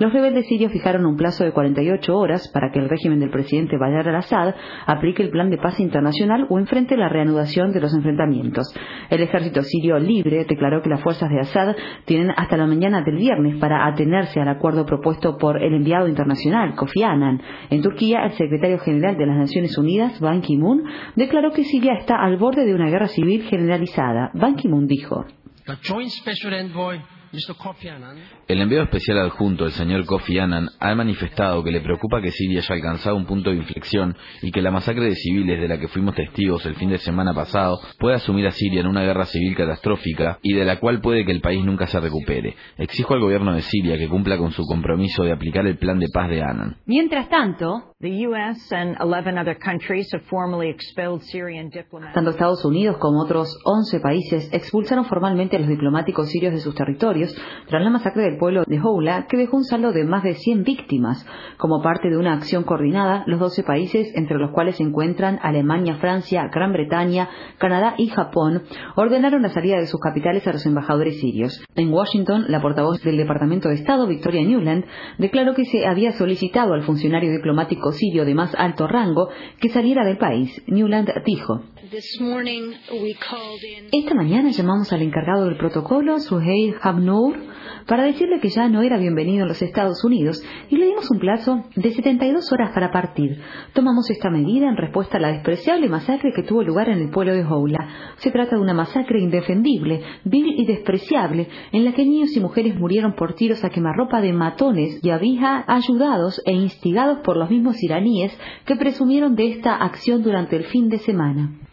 Los rebeldes sirios fijaron un plazo de 48 horas para que el régimen del presidente Bashar al-Assad aplique el plan de paz internacional o enfrente la reanudación de los enfrentamientos. El ejército sirio libre declaró que las fuerzas de Assad tienen hasta la mañana del viernes para atenerse al acuerdo propuesto por el enviado internacional Kofi Annan. En Turquía, el secretario general de las Naciones Unidas, Ban Ki-moon, declaró que Siria está al borde de una guerra civil generalizada. Ban Ki-moon dijo. El enviado especial adjunto, el señor Kofi Annan, ha manifestado que le preocupa que Siria haya alcanzado un punto de inflexión y que la masacre de civiles de la que fuimos testigos el fin de semana pasado pueda asumir a Siria en una guerra civil catastrófica y de la cual puede que el país nunca se recupere. Exijo al gobierno de Siria que cumpla con su compromiso de aplicar el plan de paz de Annan. Mientras tanto, tanto Estados Unidos como otros 11 países expulsaron formalmente a los diplomáticos sirios de sus territorios tras la masacre del pueblo de Houla, que dejó un saldo de más de 100 víctimas. Como parte de una acción coordinada, los 12 países, entre los cuales se encuentran Alemania, Francia, Gran Bretaña, Canadá y Japón, ordenaron la salida de sus capitales a los embajadores sirios. En Washington, la portavoz del Departamento de Estado, Victoria Newland, declaró que se había solicitado al funcionario diplomático sirio de más alto rango que saliera del país. Newland dijo. Esta mañana llamamos al encargado del protocolo, Suheil Para decirle que ya no era bienvenido en los Estados Unidos y le dimos un plazo de 72 horas para partir. Tomamos esta medida en respuesta a la despreciable masacre que tuvo lugar en el pueblo de Houla. Se trata de una masacre indefendible, vil y despreciable, en la que niños y mujeres murieron por tiros a quemarropa de matones y había ayudados e instigados por los mismos iraníes que presumieron de esta acción durante el fin de semana.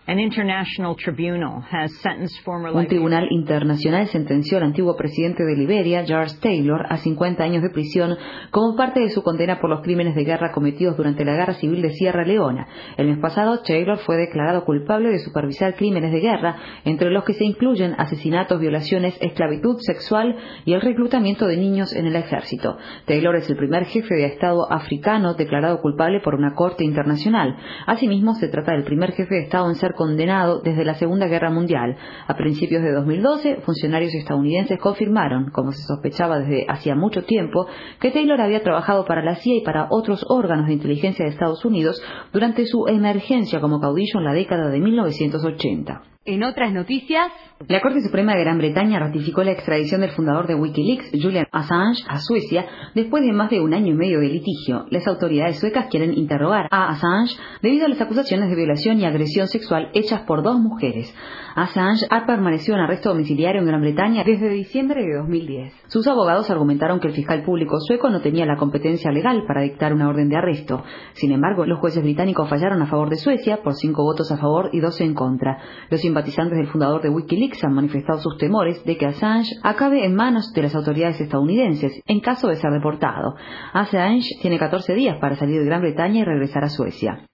Un tribunal internacional sentenció al antiguo presidente de Liberia, George Taylor, a 50 años de prisión como parte de su condena por los crímenes de guerra cometidos durante la Guerra Civil de Sierra Leona. El mes pasado, Taylor fue declarado culpable de supervisar crímenes de guerra, entre los que se incluyen asesinatos, violaciones, esclavitud sexual y el reclutamiento de niños en el ejército. Taylor es el primer jefe de Estado africano declarado culpable por una corte internacional. Asimismo, se trata del primer jefe de Estado en ser condenado desde la Segunda Guerra Mundial. A principios de 2012, funcionarios estadounidenses confirmaron, como se sospechaba desde hacía mucho tiempo, que Taylor había trabajado para la CIA y para otros órganos de inteligencia de Estados Unidos durante su emergencia como caudillo en la década de 1980. En otras noticias, la Corte Suprema de Gran Bretaña ratificó la extradición del fundador de Wikileaks, Julian Assange, a Suecia después de más de un año y medio de litigio. Las autoridades suecas quieren interrogar a Assange debido a las acusaciones de violación y agresión sexual hechas por dos mujeres. Assange ha permanecido en arresto domiciliario en Gran Bretaña desde diciembre de 2010. Sus abogados argumentaron que el fiscal público sueco no tenía la competencia legal para dictar una orden de arresto. Sin embargo, los jueces británicos fallaron a favor de Suecia por cinco votos a favor y dos en contra. Los simpatizantes del fundador de Wikileaks han manifestado sus temores de que Assange acabe en manos de las autoridades estadounidenses en caso de ser deportado. Assange tiene 14 días para salir de Gran Bretaña y regresar a Suecia.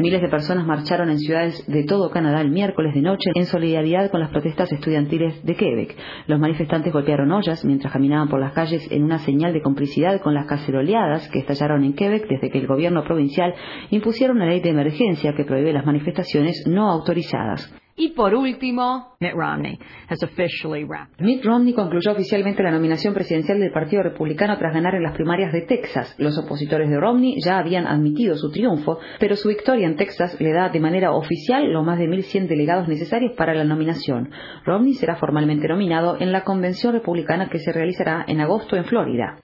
Miles de personas marcharon en ciudades de todo Canadá el miércoles de noche en solidaridad con las protestas estudiantiles de Quebec. Los manifestantes golpearon ollas mientras caminaban por las calles en una señal de complicidad con las caceroleadas que estallaron en Quebec desde que el gobierno provincial impusiera una ley de emergencia que prohíbe las manifestaciones no autorizadas. Y por último, Mitt Romney Mitt Romney concluyó oficialmente la nominación presidencial del Partido Republicano tras ganar en las primarias de Texas. Los opositores de Romney ya habían admitido su triunfo, pero su victoria en Texas le da de manera oficial los más de 1.100 delegados necesarios para la nominación. Romney será formalmente nominado en la convención republicana que se realizará en agosto en Florida.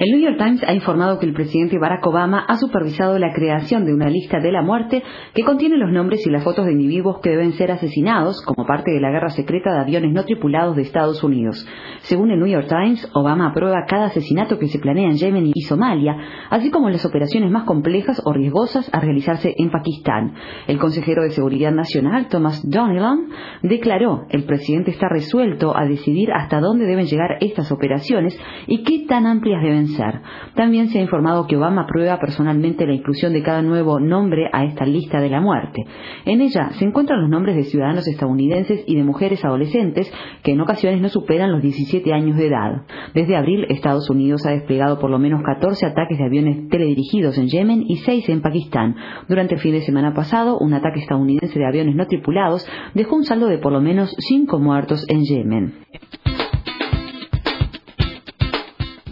El New York Times ha informado que el presidente Barack Obama ha supervisado la creación de una lista de la muerte que contiene los nombres y las fotos de individuos que deben ser asesinados como parte de la guerra secreta de aviones no tripulados de Estados Unidos. Según el New York Times, Obama aprueba cada asesinato que se planea en Yemen y Somalia, así como las operaciones más complejas o riesgosas a realizarse en Pakistán. El consejero de Seguridad Nacional, Thomas Donnellan, declaró, el presidente está resuelto a decidir hasta dónde deben llegar estas operaciones y qué tan amplias deben ser. También se ha informado que Obama aprueba personalmente la inclusión de cada nuevo nombre a esta lista de la muerte. En ella se encuentran los nombres de ciudadanos estadounidenses y de mujeres adolescentes que en ocasiones no superan los 17 años de edad. Desde abril, Estados Unidos ha desplegado por lo menos 14 ataques de aviones teledirigidos en Yemen y 6 en Pakistán. Durante el fin de semana pasado, un ataque estadounidense de aviones no tripulados dejó un saldo de por lo menos 5 muertos en Yemen.